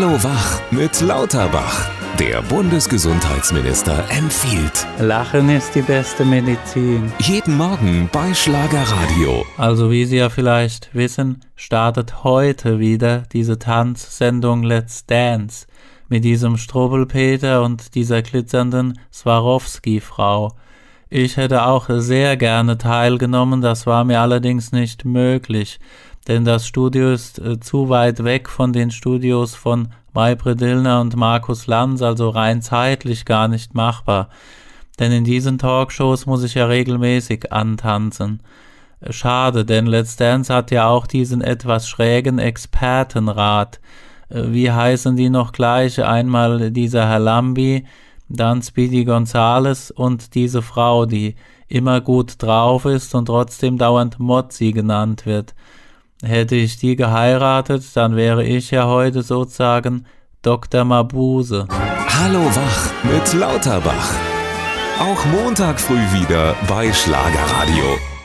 Hallo Wach mit Lauterbach. Der Bundesgesundheitsminister empfiehlt. Lachen ist die beste Medizin. Jeden Morgen bei Schlagerradio. Also wie Sie ja vielleicht wissen, startet heute wieder diese Tanzsendung Let's Dance mit diesem Strobelpeter und dieser glitzernden Swarovski-Frau. Ich hätte auch sehr gerne teilgenommen, das war mir allerdings nicht möglich, denn das Studio ist äh, zu weit weg von den Studios von Maybrit Illner und Markus Lanz, also rein zeitlich gar nicht machbar. Denn in diesen Talkshows muss ich ja regelmäßig antanzen. Schade, denn Let's Dance hat ja auch diesen etwas schrägen Expertenrat. Äh, wie heißen die noch gleich? Einmal dieser Herr Lambi, dann Speedy Gonzales und diese Frau, die immer gut drauf ist und trotzdem dauernd Mozzi genannt wird. Hätte ich die geheiratet, dann wäre ich ja heute sozusagen Dr. Mabuse. Hallo Wach mit Lauterbach. Auch Montag früh wieder bei Schlagerradio.